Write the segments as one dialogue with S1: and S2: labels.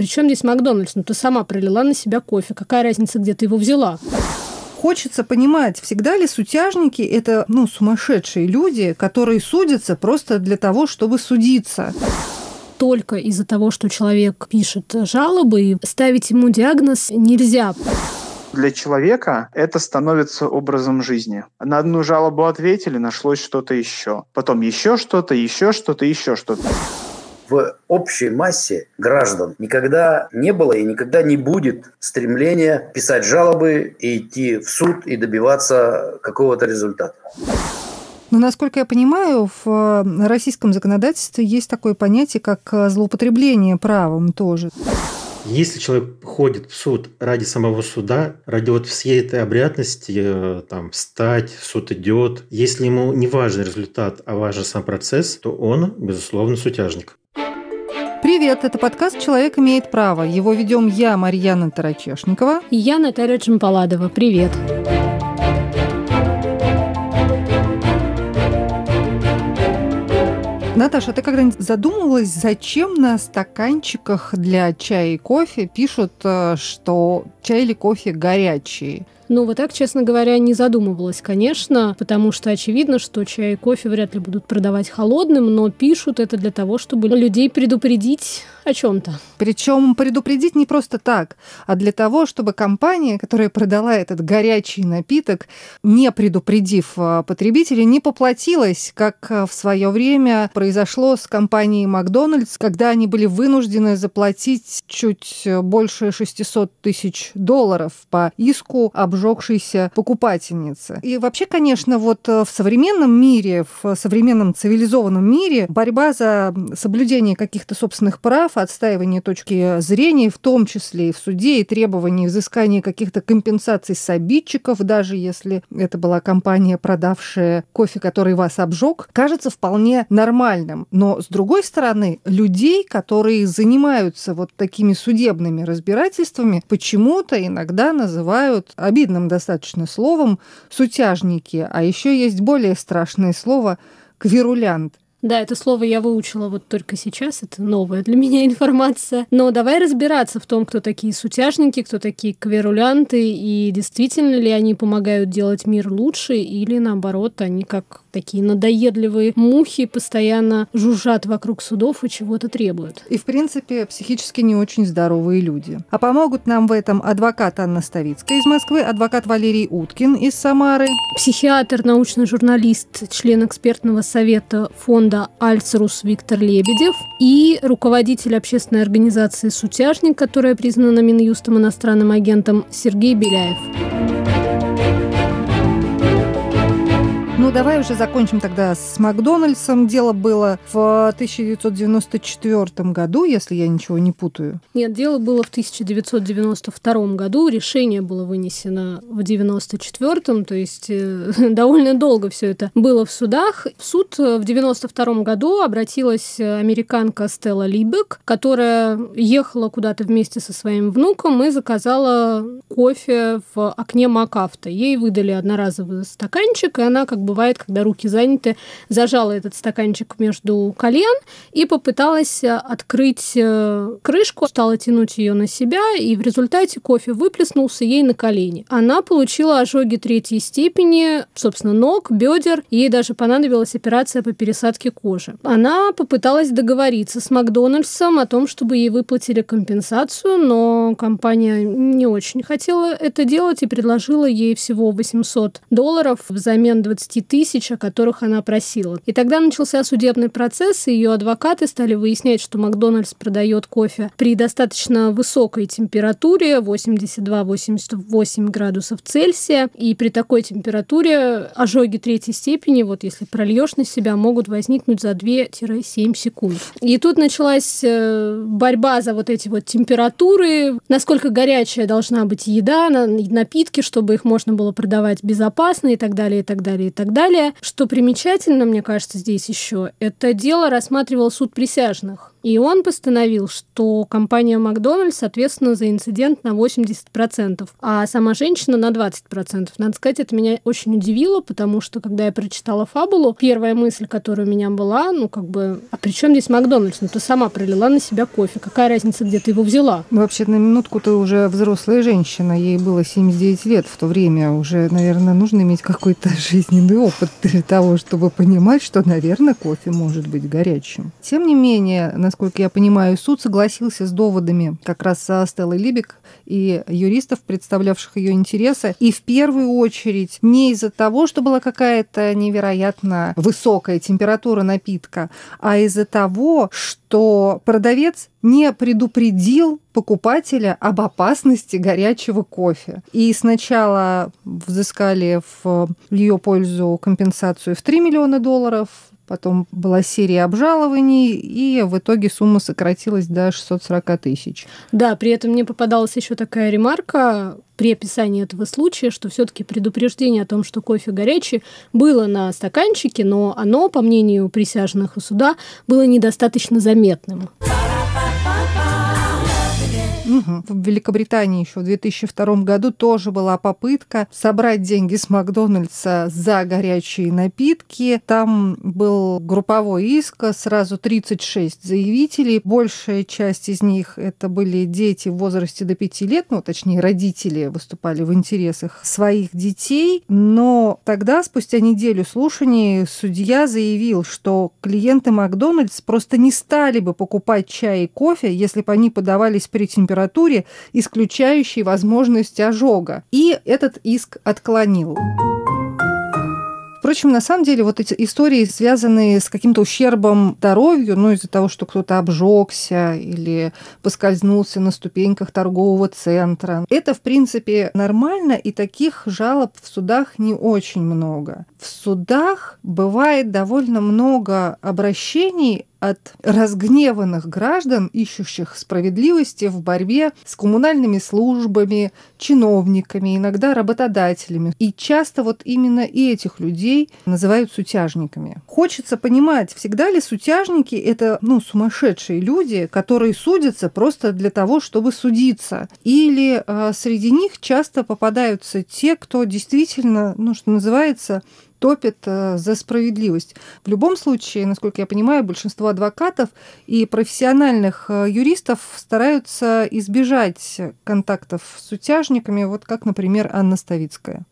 S1: Причем здесь Макдональдс? Ну, ты сама пролила на себя кофе. Какая разница, где ты его взяла?
S2: Хочется понимать, всегда ли сутяжники – это ну, сумасшедшие люди, которые судятся просто для того, чтобы судиться
S1: только из-за того, что человек пишет жалобы, и ставить ему диагноз нельзя.
S3: Для человека это становится образом жизни. На одну жалобу ответили, нашлось что-то еще. Потом еще что-то, еще что-то, еще что-то
S4: в общей массе граждан никогда не было и никогда не будет стремления писать жалобы и идти в суд и добиваться какого-то результата.
S2: Но, насколько я понимаю, в российском законодательстве есть такое понятие, как злоупотребление правом тоже.
S5: Если человек ходит в суд ради самого суда, ради вот всей этой обрядности, э, там, встать, суд идет, если ему не важен результат, а важен сам процесс, то он, безусловно, сутяжник.
S2: Привет, это подкаст «Человек имеет право». Его ведем я, Марьяна Тарачешникова.
S1: И я, Наталья Джампаладова. Привет.
S2: Наташа, ты когда-нибудь задумывалась, зачем на стаканчиках для чая и кофе пишут, э, что чай или кофе горячие?
S1: Ну, вот так, честно говоря, не задумывалась, конечно, потому что очевидно, что чай и кофе вряд ли будут продавать холодным, но пишут это для того, чтобы людей предупредить о чем-то.
S2: Причем предупредить не просто так, а для того, чтобы компания, которая продала этот горячий напиток, не предупредив а, потребителей, не поплатилась, как а, в свое время произошло с компанией Макдональдс, когда они были вынуждены заплатить чуть больше 600 тысяч долларов по иску обжегшейся покупательницы. И вообще, конечно, вот в современном мире, в современном цивилизованном мире борьба за соблюдение каких-то собственных прав отстаивание точки зрения, в том числе и в суде, и требование взыскания каких-то компенсаций с обидчиков, даже если это была компания, продавшая кофе, который вас обжег, кажется вполне нормальным. Но, с другой стороны, людей, которые занимаются вот такими судебными разбирательствами, почему-то иногда называют обидным достаточно словом сутяжники, а еще есть более страшное слово квирулянт.
S1: Да, это слово я выучила вот только сейчас, это новая для меня информация. Но давай разбираться в том, кто такие сутяжники, кто такие кверулянты, и действительно ли они помогают делать мир лучше, или наоборот, они как такие надоедливые мухи постоянно жужжат вокруг судов и чего-то требуют.
S2: И, в принципе, психически не очень здоровые люди. А помогут нам в этом адвокат Анна Ставицкая из Москвы, адвокат Валерий Уткин из Самары,
S1: психиатр, научный журналист, член экспертного совета фонда «Альцерус» Виктор Лебедев и руководитель общественной организации «Сутяжник», которая признана Минюстом иностранным агентом Сергей Беляев.
S2: Давай уже закончим тогда с Макдональдсом. Дело было в 1994 году, если я ничего не путаю.
S1: Нет, дело было в 1992 году. Решение было вынесено в 1994, то есть э, довольно долго все это было в судах. В суд в 1992 году обратилась американка Стелла Либек, которая ехала куда-то вместе со своим внуком и заказала кофе в окне МакАвто. Ей выдали одноразовый стаканчик, и она как бы бывает, когда руки заняты, зажала этот стаканчик между колен и попыталась э, открыть э, крышку, стала тянуть ее на себя, и в результате кофе выплеснулся ей на колени. Она получила ожоги третьей степени, собственно, ног, бедер, ей даже понадобилась операция по пересадке кожи. Она попыталась договориться с Макдональдсом о том, чтобы ей выплатили компенсацию, но компания не очень хотела это делать и предложила ей всего 800 долларов взамен 20 10 тысяч, о которых она просила. И тогда начался судебный процесс, и ее адвокаты стали выяснять, что Макдональдс продает кофе при достаточно высокой температуре 82-88 градусов Цельсия, и при такой температуре ожоги третьей степени, вот если прольешь на себя, могут возникнуть за 2-7 секунд. И тут началась э, борьба за вот эти вот температуры, насколько горячая должна быть еда, напитки, чтобы их можно было продавать безопасно и так далее, и так далее, и так далее. Что примечательно, мне кажется, здесь еще, это дело рассматривал суд присяжных. И он постановил, что компания Макдональдс ответственна за инцидент на 80%, а сама женщина на 20%. Надо сказать, это меня очень удивило, потому что, когда я прочитала фабулу, первая мысль, которая у меня была, ну, как бы, а при чем здесь Макдональдс? Ну, ты сама пролила на себя кофе. Какая разница, где ты его взяла?
S2: Вообще, на минутку ты уже взрослая женщина. Ей было 79 лет в то время. Уже, наверное, нужно иметь какой-то жизненный опыт для того, чтобы понимать, что, наверное, кофе может быть горячим. Тем не менее, насколько я понимаю, суд согласился с доводами как раз со Стеллой Либик и юристов, представлявших ее интересы. И в первую очередь не из-за того, что была какая-то невероятно высокая температура напитка, а из-за того, что продавец не предупредил покупателя об опасности горячего кофе. И сначала взыскали в ее пользу компенсацию в 3 миллиона долларов, потом была серия обжалований, и в итоге сумма сократилась до 640 тысяч.
S1: Да, при этом мне попадалась еще такая ремарка при описании этого случая, что все-таки предупреждение о том, что кофе горячий, было на стаканчике, но оно, по мнению присяжных у суда, было недостаточно заметным.
S2: В Великобритании еще в 2002 году тоже была попытка собрать деньги с Макдональдса за горячие напитки. Там был групповой иск, сразу 36 заявителей. Большая часть из них это были дети в возрасте до 5 лет, ну, точнее, родители выступали в интересах своих детей. Но тогда, спустя неделю слушаний, судья заявил, что клиенты Макдональдс просто не стали бы покупать чай и кофе, если бы они подавались при температуре температуре, исключающей возможность ожога. И этот иск отклонил. Впрочем, на самом деле вот эти истории, связанные с каким-то ущербом здоровью, ну, из-за того, что кто-то обжегся или поскользнулся на ступеньках торгового центра, это, в принципе, нормально, и таких жалоб в судах не очень много. В судах бывает довольно много обращений от разгневанных граждан, ищущих справедливости в борьбе с коммунальными службами, чиновниками, иногда работодателями. И часто вот именно этих людей называют сутяжниками. Хочется понимать, всегда ли сутяжники это ну, сумасшедшие люди, которые судятся просто для того, чтобы судиться. Или э, среди них часто попадаются те, кто действительно, ну, что называется, топит э, за справедливость. В любом случае, насколько я понимаю, большинство адвокатов и профессиональных э, юристов стараются избежать контактов с утяжниками, вот как, например, Анна Ставицкая.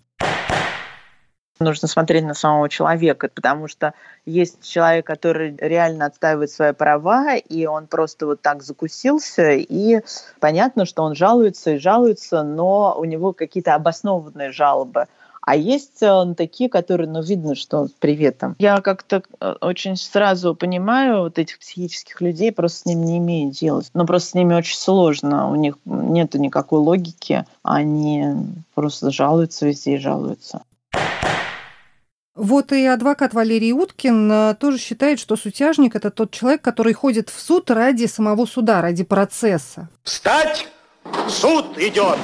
S6: Нужно смотреть на самого человека, потому что есть человек, который реально отстаивает свои права, и он просто вот так закусился, и понятно, что он жалуется и жалуется, но у него какие-то обоснованные жалобы. А есть э, такие, которые, ну, видно, что с приветом. Я как-то э, очень сразу понимаю вот этих психических людей, просто с ними не имею дела. Но просто с ними очень сложно. У них нет никакой логики. Они просто жалуются везде и жалуются.
S2: Вот и адвокат Валерий Уткин э, тоже считает, что сутяжник – это тот человек, который ходит в суд ради самого суда, ради процесса.
S7: Встать! Суд идет!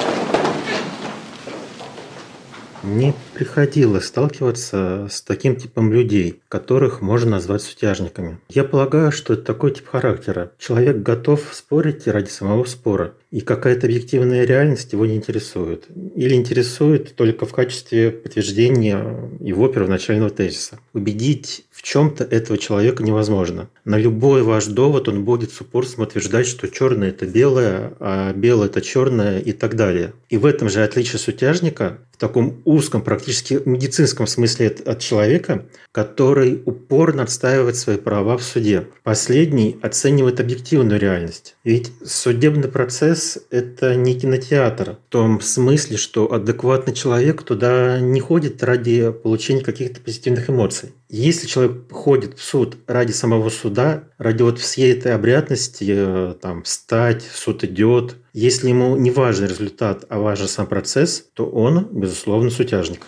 S5: Мне приходилось сталкиваться с таким типом людей, которых можно назвать сутяжниками. Я полагаю, что это такой тип характера. Человек готов спорить ради самого спора, и какая-то объективная реальность его не интересует. Или интересует только в качестве подтверждения его первоначального тезиса. Убедить в чем-то этого человека невозможно. На любой ваш довод он будет с упорством утверждать, что черное это белое, а белое это черное и так далее. И в этом же отличие сутяжника в таком узком, практически медицинском смысле от человека, который упорно отстаивает свои права в суде. Последний оценивает объективную реальность. Ведь судебный процесс – это не кинотеатр в том смысле, что адекватный человек туда не ходит ради получения каких-то позитивных эмоций. Если человек ходит в суд ради самого суда, ради вот всей этой обрядности, э, там, встать, суд идет, если ему не важен результат, а важен сам процесс, то он, безусловно, сутяжник.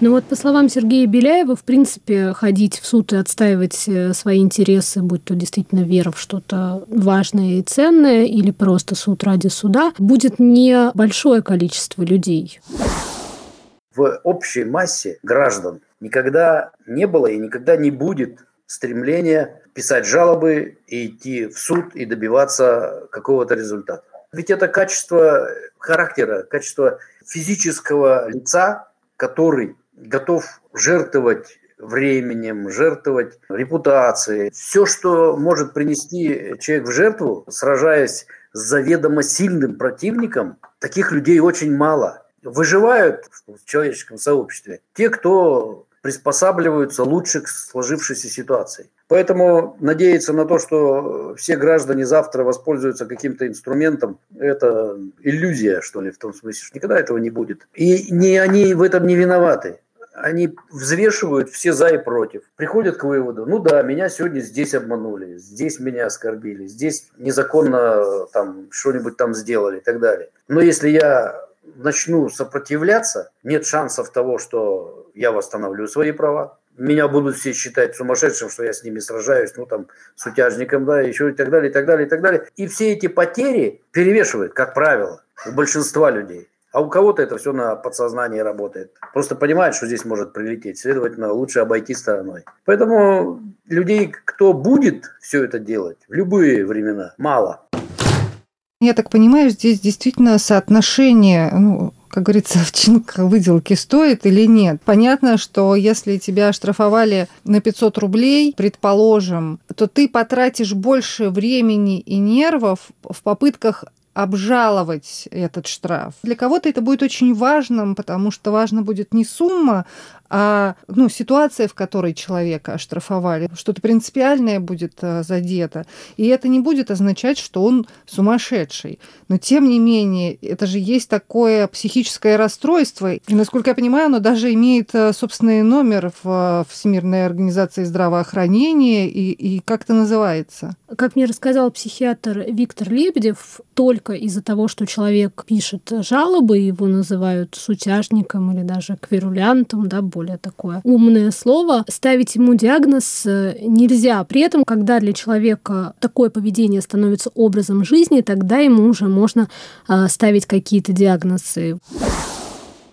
S1: Ну вот, по словам Сергея Беляева, в принципе, ходить в суд и отстаивать э, свои интересы, будь то действительно вера в что-то важное и ценное, или просто суд ради суда, будет не большое количество людей.
S4: В общей массе граждан никогда не было и никогда не будет стремления писать жалобы и идти в суд и добиваться какого-то результата. Ведь это качество характера, качество физического лица, который готов жертвовать временем, жертвовать репутацией. Все, что может принести человек в жертву, сражаясь с заведомо сильным противником, таких людей очень мало. Выживают в человеческом сообществе те, кто приспосабливаются лучше к сложившейся ситуации. Поэтому надеяться на то, что все граждане завтра воспользуются каким-то инструментом, это иллюзия, что ли, в том смысле, что никогда этого не будет. И не, они в этом не виноваты они взвешивают все за и против, приходят к выводу, ну да, меня сегодня здесь обманули, здесь меня оскорбили, здесь незаконно там что-нибудь там сделали и так далее. Но если я начну сопротивляться, нет шансов того, что я восстановлю свои права. Меня будут все считать сумасшедшим, что я с ними сражаюсь, ну там, с утяжником, да, еще и так далее, и так далее, и так далее. И все эти потери перевешивают, как правило, у большинства людей. А у кого-то это все на подсознании работает. Просто понимает, что здесь может прилететь. Следовательно, лучше обойти стороной. Поэтому людей, кто будет все это делать в любые времена, мало.
S2: Я так понимаю, здесь действительно соотношение, ну, как говорится, овчинка выделки стоит или нет. Понятно, что если тебя оштрафовали на 500 рублей, предположим, то ты потратишь больше времени и нервов в попытках обжаловать этот штраф. Для кого-то это будет очень важным, потому что важно будет не сумма, а ну, ситуация, в которой человека оштрафовали, что-то принципиальное будет э, задето. И это не будет означать, что он сумасшедший. Но тем не менее, это же есть такое психическое расстройство. И, насколько я понимаю, оно даже имеет э, собственный номер в Всемирной организации здравоохранения. И, и как это называется?
S1: Как мне рассказал психиатр Виктор Лебедев, только из-за того, что человек пишет жалобы, его называют сутяжником или даже квирулянтом, да, более более такое умное слово. Ставить ему диагноз э, нельзя. При этом, когда для человека такое поведение становится образом жизни, тогда ему уже можно э, ставить какие-то диагнозы.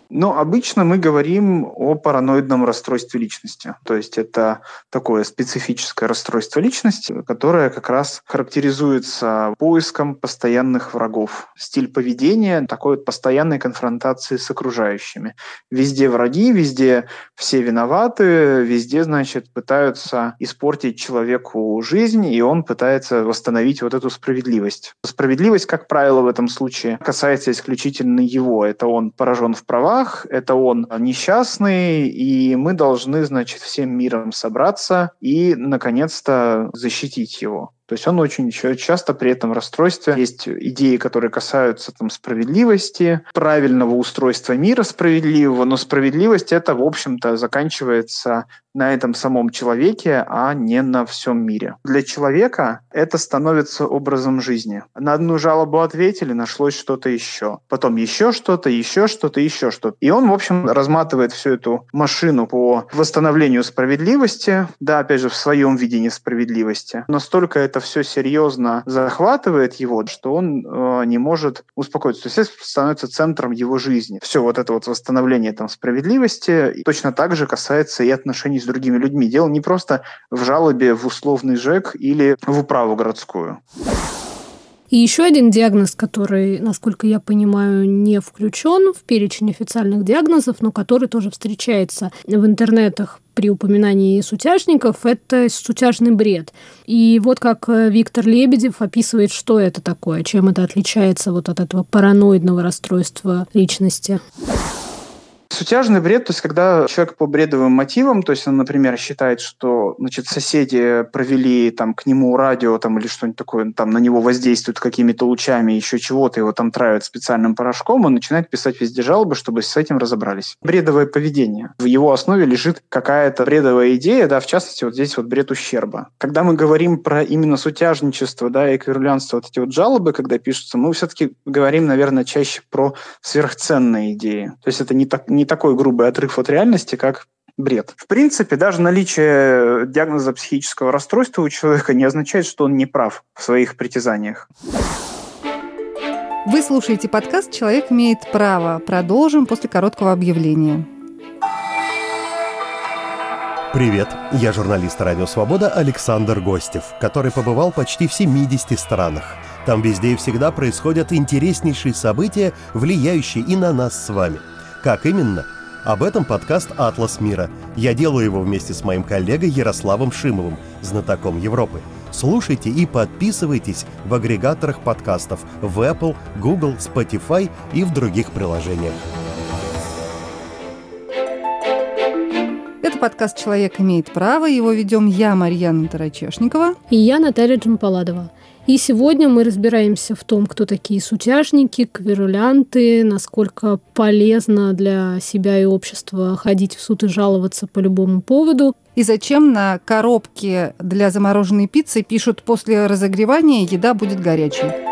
S3: Но обычно мы говорим о параноидном расстройстве личности. То есть это такое специфическое расстройство личности, которое как раз характеризуется поиском постоянных врагов. Стиль поведения такой вот постоянной конфронтации с окружающими. Везде враги, везде все виноваты, везде, значит, пытаются испортить человеку жизнь, и он пытается восстановить вот эту справедливость. Справедливость, как правило, в этом случае касается исключительно его. Это он поражен в правах, правах, это он несчастный, и мы должны, значит, всем миром собраться и, наконец-то, защитить его. То есть он очень часто при этом расстройстве. Есть идеи, которые касаются там, справедливости, правильного устройства мира справедливого, но справедливость это, в общем-то, заканчивается на этом самом человеке, а не на всем мире. Для человека это становится образом жизни. На одну жалобу ответили, нашлось что-то еще. Потом еще что-то, еще что-то, еще что-то. И он, в общем, разматывает всю эту машину по восстановлению справедливости, да, опять же, в своем видении справедливости. Настолько это это все серьезно захватывает его, что он э, не может успокоиться. То есть это становится центром его жизни. Все вот это вот восстановление там справедливости точно так же касается и отношений с другими людьми. Дело не просто в жалобе в условный ЖЭК или в управу городскую.
S1: И еще один диагноз, который, насколько я понимаю, не включен в перечень официальных диагнозов, но который тоже встречается в интернетах при упоминании сутяжников, это сутяжный бред. И вот как э, Виктор Лебедев описывает, что это такое, чем это отличается вот от этого параноидного расстройства личности.
S3: Сутяжный бред, то есть когда человек по бредовым мотивам, то есть он, например, считает, что значит, соседи провели там, к нему радио там, или что-нибудь такое, там на него воздействуют какими-то лучами, еще чего-то, его там травят специальным порошком, он начинает писать везде жалобы, чтобы с этим разобрались. Бредовое поведение. В его основе лежит какая-то бредовая идея, да, в частности, вот здесь вот бред ущерба. Когда мы говорим про именно сутяжничество, да, и кверлянство, вот эти вот жалобы, когда пишутся, мы все-таки говорим, наверное, чаще про сверхценные идеи. То есть это не так, не такой грубый отрыв от реальности, как бред. В принципе, даже наличие диагноза психического расстройства у человека не означает, что он не прав в своих притязаниях.
S2: Вы слушаете подкаст «Человек имеет право». Продолжим после короткого объявления.
S8: Привет, я журналист «Радио Свобода» Александр Гостев, который побывал почти в 70 странах. Там везде и всегда происходят интереснейшие события, влияющие и на нас с вами. Как именно? Об этом подкаст «Атлас мира». Я делаю его вместе с моим коллегой Ярославом Шимовым, знатоком Европы. Слушайте и подписывайтесь в агрегаторах подкастов в Apple, Google, Spotify и в других приложениях.
S2: Это подкаст «Человек имеет право». Его ведем я, Марьяна Тарачешникова.
S1: И я, Наталья Джампаладова. И сегодня мы разбираемся в том, кто такие сутяжники, кверулянты, насколько полезно для себя и общества ходить в суд и жаловаться по любому поводу.
S2: И зачем на коробке для замороженной пиццы пишут «после разогревания еда будет горячей».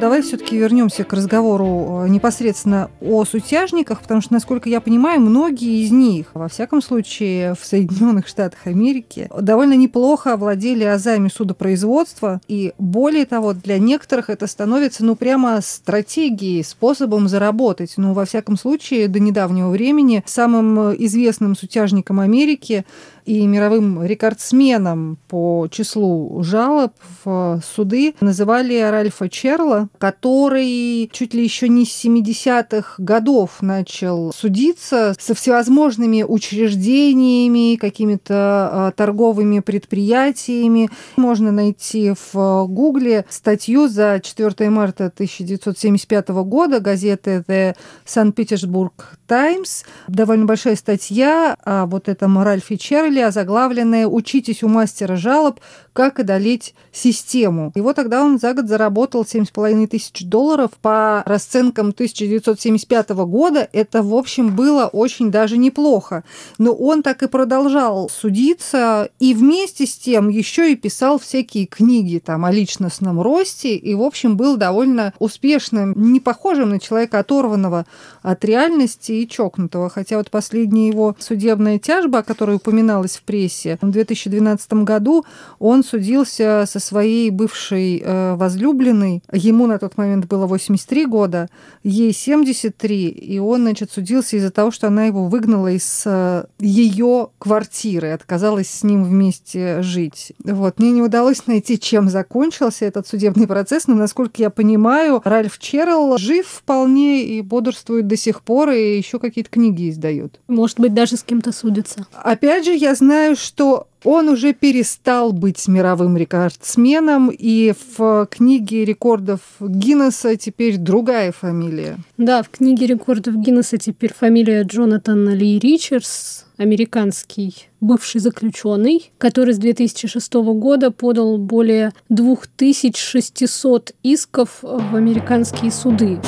S2: Давай все-таки вернемся к разговору э, непосредственно о сутяжниках, потому что, насколько я понимаю, многие из них, во всяком случае, в Соединенных Штатах Америки, довольно неплохо овладели азами судопроизводства. И более того, для некоторых это становится, ну, прямо стратегией, способом заработать. Ну, во всяком случае, до недавнего времени самым известным сутяжником Америки и мировым рекордсменом по числу жалоб в суды называли Ральфа Черла, который чуть ли еще не с 70-х годов начал судиться со всевозможными учреждениями, какими-то а, торговыми предприятиями. Можно найти в Гугле статью за 4 марта 1975 года газеты The St. Petersburg Times. Довольно большая статья о вот этом Ральфе Черли, Библия, озаглавленная «Учитесь у мастера жалоб, как одолеть систему». Его тогда он за год заработал 7,5 тысяч долларов по расценкам 1975 года. Это, в общем, было очень даже неплохо. Но он так и продолжал судиться, и вместе с тем еще и писал всякие книги там о личностном росте, и, в общем, был довольно успешным, не похожим на человека оторванного от реальности и чокнутого. Хотя вот последняя его судебная тяжба, о которой упоминалась писалось в прессе. В 2012 году он судился со своей бывшей э, возлюбленной. Ему на тот момент было 83 года, ей 73, и он, значит, судился из-за того, что она его выгнала из э, ее квартиры, отказалась с ним вместе жить. Вот. Мне не удалось найти, чем закончился этот судебный процесс, но, насколько я понимаю, Ральф Черрелл жив вполне и бодрствует до сих пор, и еще какие-то книги издает.
S1: Может быть, даже с кем-то судится.
S2: Опять же, я знаю, что он уже перестал быть мировым рекордсменом, и в книге рекордов Гиннесса теперь другая фамилия.
S1: Да, в книге рекордов Гиннесса теперь фамилия Джонатан Ли Ричардс, американский бывший заключенный, который с 2006 года подал более 2600 исков в американские суды.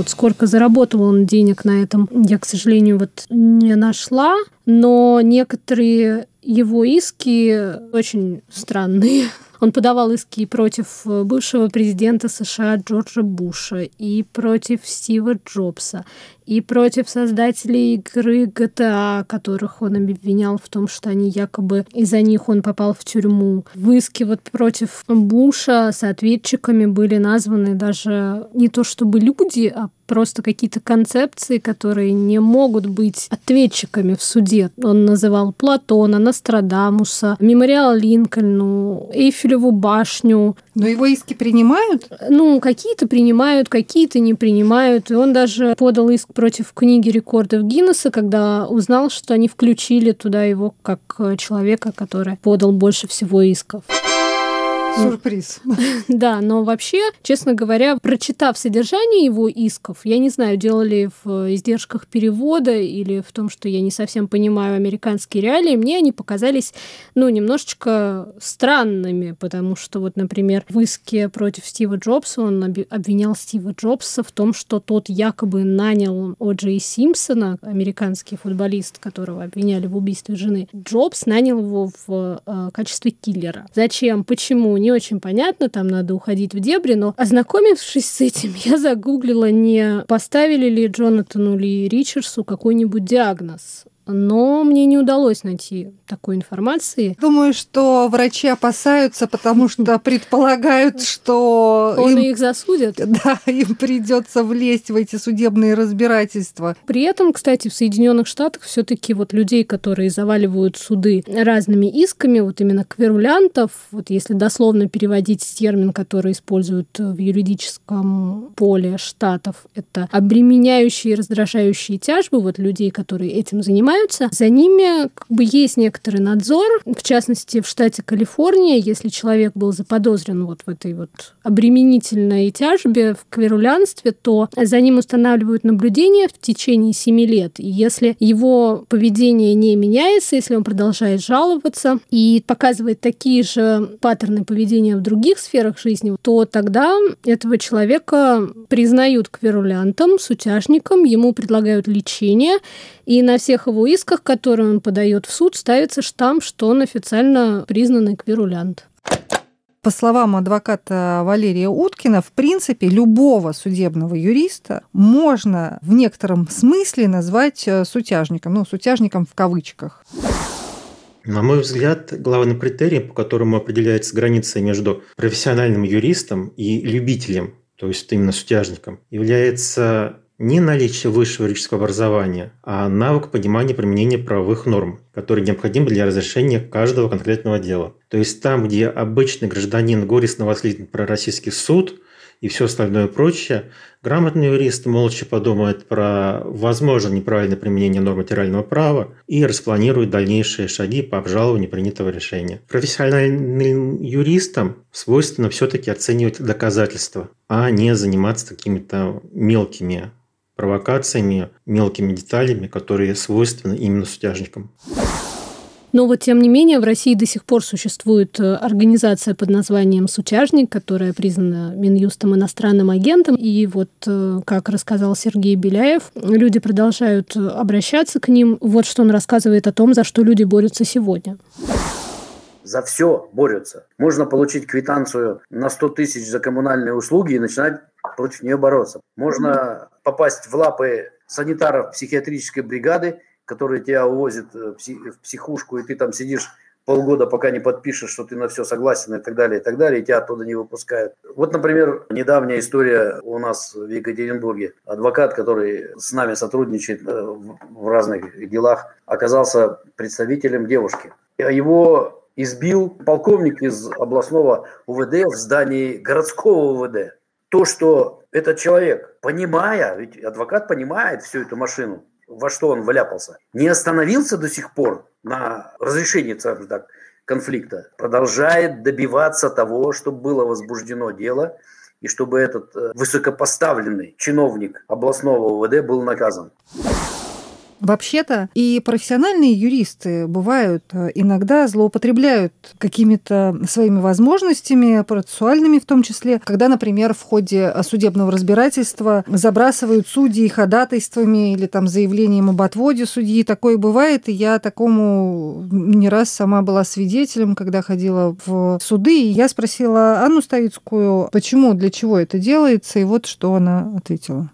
S1: Вот сколько заработал он денег на этом, я, к сожалению, вот не нашла, но некоторые его иски очень странные. Он подавал иски против бывшего президента США Джорджа Буша и против Стива Джобса, и против создателей игры GTA, которых он обвинял в том, что они якобы из-за них он попал в тюрьму. В иске вот против Буша с ответчиками были названы даже не то чтобы люди, а просто какие-то концепции, которые не могут быть ответчиками в суде. Он называл Платона, Нострадамуса, мемориал Линкольну, Эйфелеву башню.
S2: Но его иски принимают?
S1: Ну, какие-то принимают, какие-то не принимают. И он даже подал иск против книги рекордов Гиннесса, когда узнал, что они включили туда его как э, человека, который подал больше всего исков.
S2: Сюрприз.
S1: Да, но вообще, честно говоря, прочитав содержание его исков, я не знаю, делали в издержках перевода или в том, что я не совсем понимаю американские реалии, мне они показались, ну, немножечко странными, потому что вот, например, в иске против Стива Джобса он обвинял Стива Джобса в том, что тот якобы нанял О'Джей Симпсона, американский футболист, которого обвиняли в убийстве жены. Джобс нанял его в э, качестве киллера. Зачем? Почему? Не очень понятно, там надо уходить в дебри, но ознакомившись с этим, я загуглила, не поставили ли Джонатану Ли Ричардсу какой-нибудь диагноз но мне не удалось найти такой информации.
S2: Думаю, что врачи опасаются, потому что предполагают, что
S1: Он им, их засудят.
S2: Да, им придется влезть в эти судебные разбирательства.
S1: При этом, кстати, в Соединенных Штатах все-таки вот людей, которые заваливают суды разными исками, вот именно кверулянтов, вот если дословно переводить термин, который используют в юридическом поле штатов, это обременяющие и раздражающие тяжбы, вот людей, которые этим занимаются, за ними как бы есть некоторый надзор, в частности, в штате Калифорния, если человек был заподозрен вот в этой вот обременительной тяжбе, в кверулянстве, то за ним устанавливают наблюдение в течение семи лет. И если его поведение не меняется, если он продолжает жаловаться и показывает такие же паттерны поведения в других сферах жизни, то тогда этого человека признают кверулянтом, сутяжником, ему предлагают лечение, и на всех его исках, которые он подает в суд, ставится штамп, что он официально признанный кверулянт.
S2: По словам адвоката Валерия Уткина, в принципе, любого судебного юриста можно в некотором смысле назвать э, сутяжником, ну, сутяжником в кавычках.
S5: На мой взгляд, главным критерием, по которому определяется граница между профессиональным юристом и любителем, то есть именно сутяжником, является не наличие высшего юридического образования, а навык понимания применения правовых норм, который необходим для разрешения каждого конкретного дела. То есть там, где обычный гражданин горестно воскликнет про российский суд и все остальное прочее, грамотный юрист молча подумает про возможное неправильное применение норм материального права и распланирует дальнейшие шаги по обжалованию принятого решения. Профессиональным юристам свойственно все-таки оценивать доказательства, а не заниматься какими-то мелкими провокациями, мелкими деталями, которые свойственны именно сутяжникам.
S1: Но вот тем не менее в России до сих пор существует э, организация под названием «Сутяжник», которая признана Минюстом иностранным агентом. И вот, э, как рассказал Сергей Беляев, люди продолжают обращаться к ним. Вот что он рассказывает о том, за что люди борются сегодня
S4: за все борются. Можно получить квитанцию на 100 тысяч за коммунальные услуги и начинать против нее бороться. Можно попасть в лапы санитаров психиатрической бригады, которые тебя увозят в психушку, и ты там сидишь полгода, пока не подпишешь, что ты на все согласен и так далее, и так далее, и тебя оттуда не выпускают. Вот, например, недавняя история у нас в Екатеринбурге. Адвокат, который с нами сотрудничает э, в разных делах, оказался представителем девушки. Его избил полковник из областного УВД в здании городского УВД. То, что этот человек, понимая, ведь адвокат понимает всю эту машину, во что он вляпался, не остановился до сих пор на разрешении, скажем так, конфликта, продолжает добиваться того, чтобы было возбуждено дело и чтобы этот э, высокопоставленный чиновник областного УВД был наказан.
S2: Вообще-то и профессиональные юристы бывают э, иногда злоупотребляют какими-то своими возможностями, процессуальными в том числе, когда, например, в ходе судебного разбирательства забрасывают судьи ходатайствами или там заявлением об отводе судьи. Такое бывает, и я такому не раз сама была свидетелем, когда ходила в суды, и я спросила Анну Ставицкую, почему, для чего это делается, и вот что она ответила.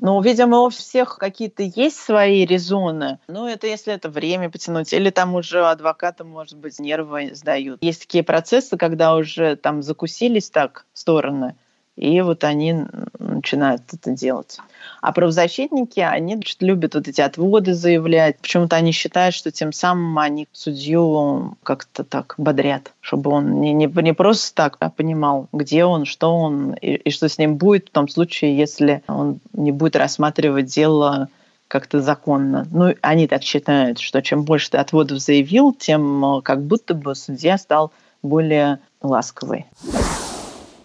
S6: Ну, видимо, у всех какие-то есть свои резоны. Ну, это если это время потянуть, или там уже адвокаты, может быть, нервы сдают. Есть такие процессы, когда уже там закусились так стороны, и вот они начинают это делать. А правозащитники, они любят вот эти отводы заявлять. Почему-то они считают, что тем самым они судью как-то так бодрят, чтобы он не, не, не просто так а понимал, где он, что он и, и что с ним будет в том случае, если он не будет рассматривать дело как-то законно. Ну, они так считают, что чем больше ты отводов заявил, тем как будто бы судья стал более ласковый.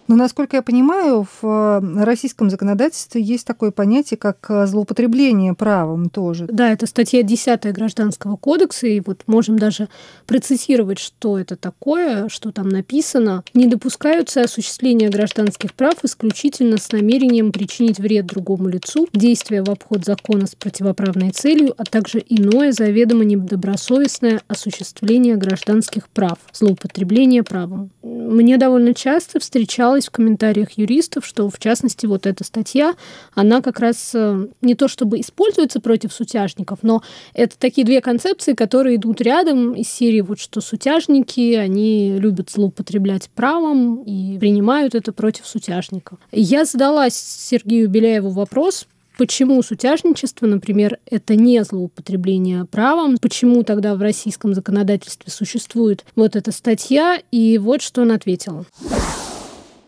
S2: Но, насколько я понимаю, в э, российском законодательстве есть такое понятие, как э, злоупотребление правом тоже.
S1: Да, это статья 10 Гражданского кодекса, и вот можем даже процитировать, что это такое, что там написано. Не допускаются осуществления гражданских прав исключительно с намерением причинить вред другому лицу, действия в обход закона с противоправной целью, а также иное заведомо недобросовестное осуществление гражданских прав, злоупотребление правом. Мне довольно часто встречалось читалось в комментариях юристов, что, в частности, вот эта статья, она как раз э, не то чтобы используется против сутяжников, но это такие две концепции, которые идут рядом из серии вот что сутяжники, они любят злоупотреблять правом и принимают это против сутяжников. Я задалась Сергею Беляеву вопрос, Почему сутяжничество, например, это не злоупотребление правом? Почему тогда в российском законодательстве существует вот эта статья? И вот что он ответил.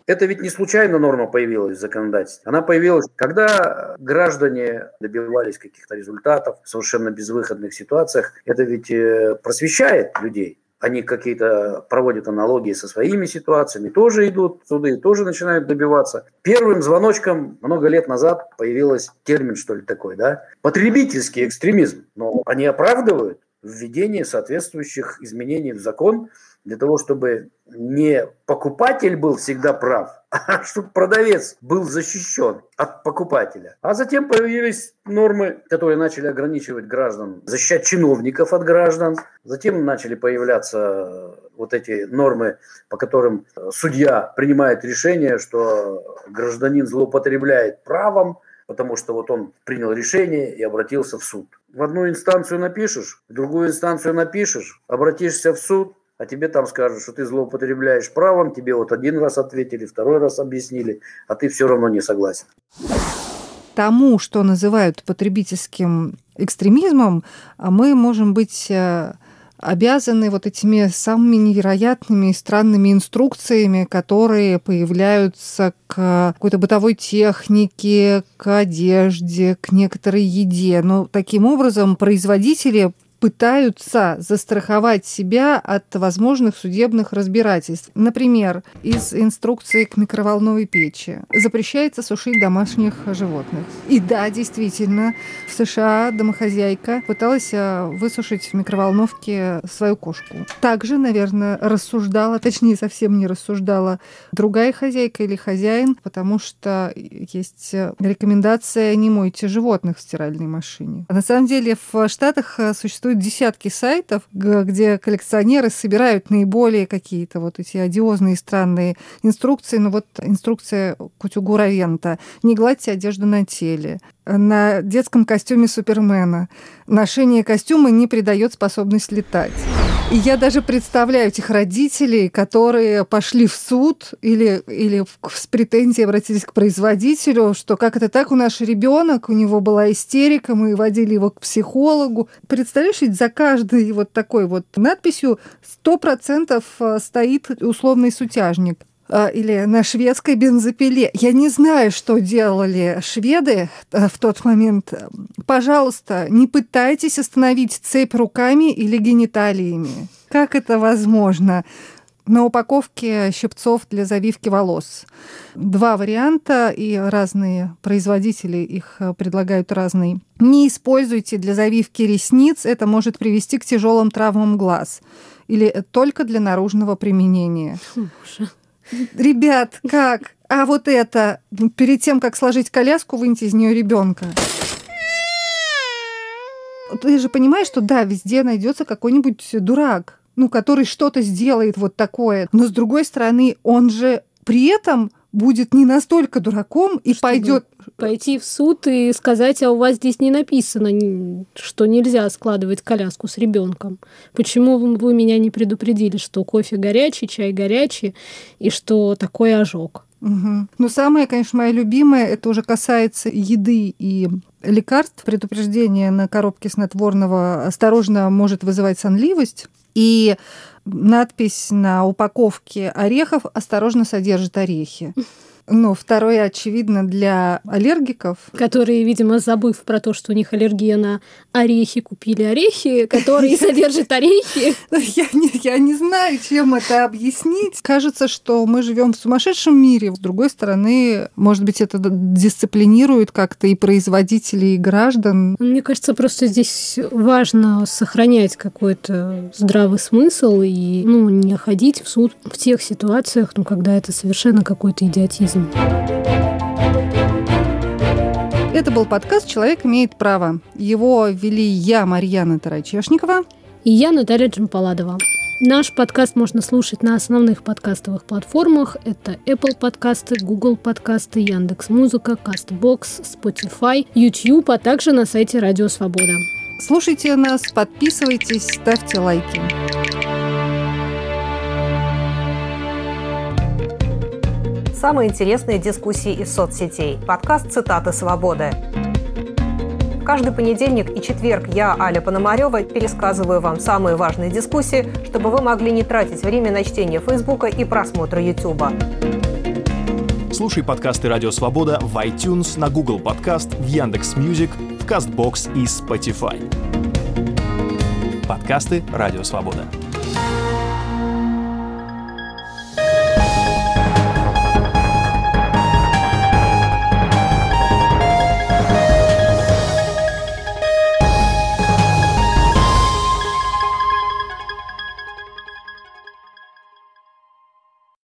S4: Это ведь не случайно норма появилась в законодательстве. Она появилась, когда граждане добивались каких-то результатов в совершенно безвыходных ситуациях. Это ведь э, просвещает людей они какие-то проводят аналогии со своими ситуациями, тоже идут в суды, тоже начинают добиваться. Первым звоночком много лет назад появился термин, что ли, такой, да, потребительский экстремизм. Но они оправдывают введение соответствующих изменений в закон для того, чтобы не покупатель был всегда прав, а чтобы продавец был защищен от покупателя. А затем появились нормы, которые начали ограничивать граждан, защищать чиновников от граждан. Затем начали появляться вот эти нормы, по которым судья принимает решение, что гражданин злоупотребляет правом, потому что вот он принял решение и обратился в суд. В одну инстанцию напишешь, в другую инстанцию напишешь, обратишься в суд, а тебе там скажут, что ты злоупотребляешь правом, тебе вот один раз ответили, второй раз объяснили, а ты все равно не согласен.
S2: Тому, что называют потребительским экстремизмом, мы можем быть э, обязаны вот этими самыми невероятными и странными инструкциями, которые появляются к какой-то бытовой технике, к одежде, к некоторой еде. Но таким образом производители пытаются застраховать себя от возможных судебных разбирательств. Например, из инструкции к микроволновой печи запрещается сушить домашних животных. И да, действительно, в США домохозяйка пыталась э, высушить в микроволновке свою кошку. Также, наверное, рассуждала, точнее, совсем не рассуждала другая хозяйка или хозяин, потому что есть рекомендация не мойте животных в стиральной машине. На самом деле в Штатах э, существует существует десятки сайтов, где коллекционеры собирают наиболее какие-то вот эти одиозные странные инструкции. Ну вот инструкция к Равента. Не гладьте одежду на теле на детском костюме Супермена. Ношение костюма не придает способность летать. И я даже представляю этих родителей, которые пошли в суд или, или с претензией обратились к производителю, что как это так, у наш ребенок, у него была истерика, мы водили его к психологу. Представляешь, ведь за каждой вот такой вот надписью 100% э, стоит условный сутяжник. А, или на шведской бензопиле. Я не знаю, что делали шведы э, в тот момент. Пожалуйста, не пытайтесь остановить цепь руками или гениталиями. Как это возможно? На упаковке щипцов для завивки волос. Два варианта, и разные производители их э, предлагают разные. Не используйте для завивки ресниц, это может привести к тяжелым травмам глаз. Или только для наружного применения. Слушай. Ребят, как? А вот это, перед тем, как сложить коляску, выньте из нее ребенка. Ты же понимаешь, что да, везде найдется какой-нибудь дурак, ну, который что-то сделает вот такое. Но с другой стороны, он же при этом будет не настолько дураком и Чтобы пойдет
S1: пойти в суд и сказать, а у вас здесь не написано, что нельзя складывать коляску с ребенком. Почему вы меня не предупредили, что кофе горячий, чай горячий и что такой ожог?
S2: Угу. Ну, самое, конечно, мое любимое, это уже касается еды и лекарств. Предупреждение на коробке снотворного осторожно может вызывать сонливость. И надпись на упаковке орехов осторожно содержит орехи. Ну, второе, очевидно, для аллергиков.
S1: Которые, видимо, забыв про то, что у них аллергия на орехи, купили орехи, которые содержат орехи.
S2: Я не, я не знаю, чем это объяснить. Кажется, что мы живем в сумасшедшем мире. С другой стороны, может быть, это дисциплинирует как-то и производителей, и граждан.
S1: Мне кажется, просто здесь важно сохранять какой-то здравый смысл и ну, не ходить в суд в тех ситуациях, ну, когда это совершенно какой-то идиотизм жизнь.
S2: Это был подкаст «Человек имеет право». Его вели я, Марьяна Тарачешникова.
S1: И я, Наталья Джампаладова. Наш подкаст можно слушать на основных подкастовых платформах. Это Apple подкасты, Google подкасты, Яндекс Музыка, Castbox, Spotify, YouTube, а также на сайте Радио Свобода.
S2: Слушайте нас, подписывайтесь, ставьте лайки.
S9: Самые интересные дискуссии из соцсетей. Подкаст «Цитаты свободы». Каждый понедельник и четверг я, Аля Пономарева, пересказываю вам самые важные дискуссии, чтобы вы могли не тратить время на чтение Фейсбука и просмотра Ютуба.
S10: Слушай подкасты «Радио Свобода» в iTunes, на Google Podcast, в Яндекс.Music, в Castbox и Spotify. Подкасты «Радио Свобода».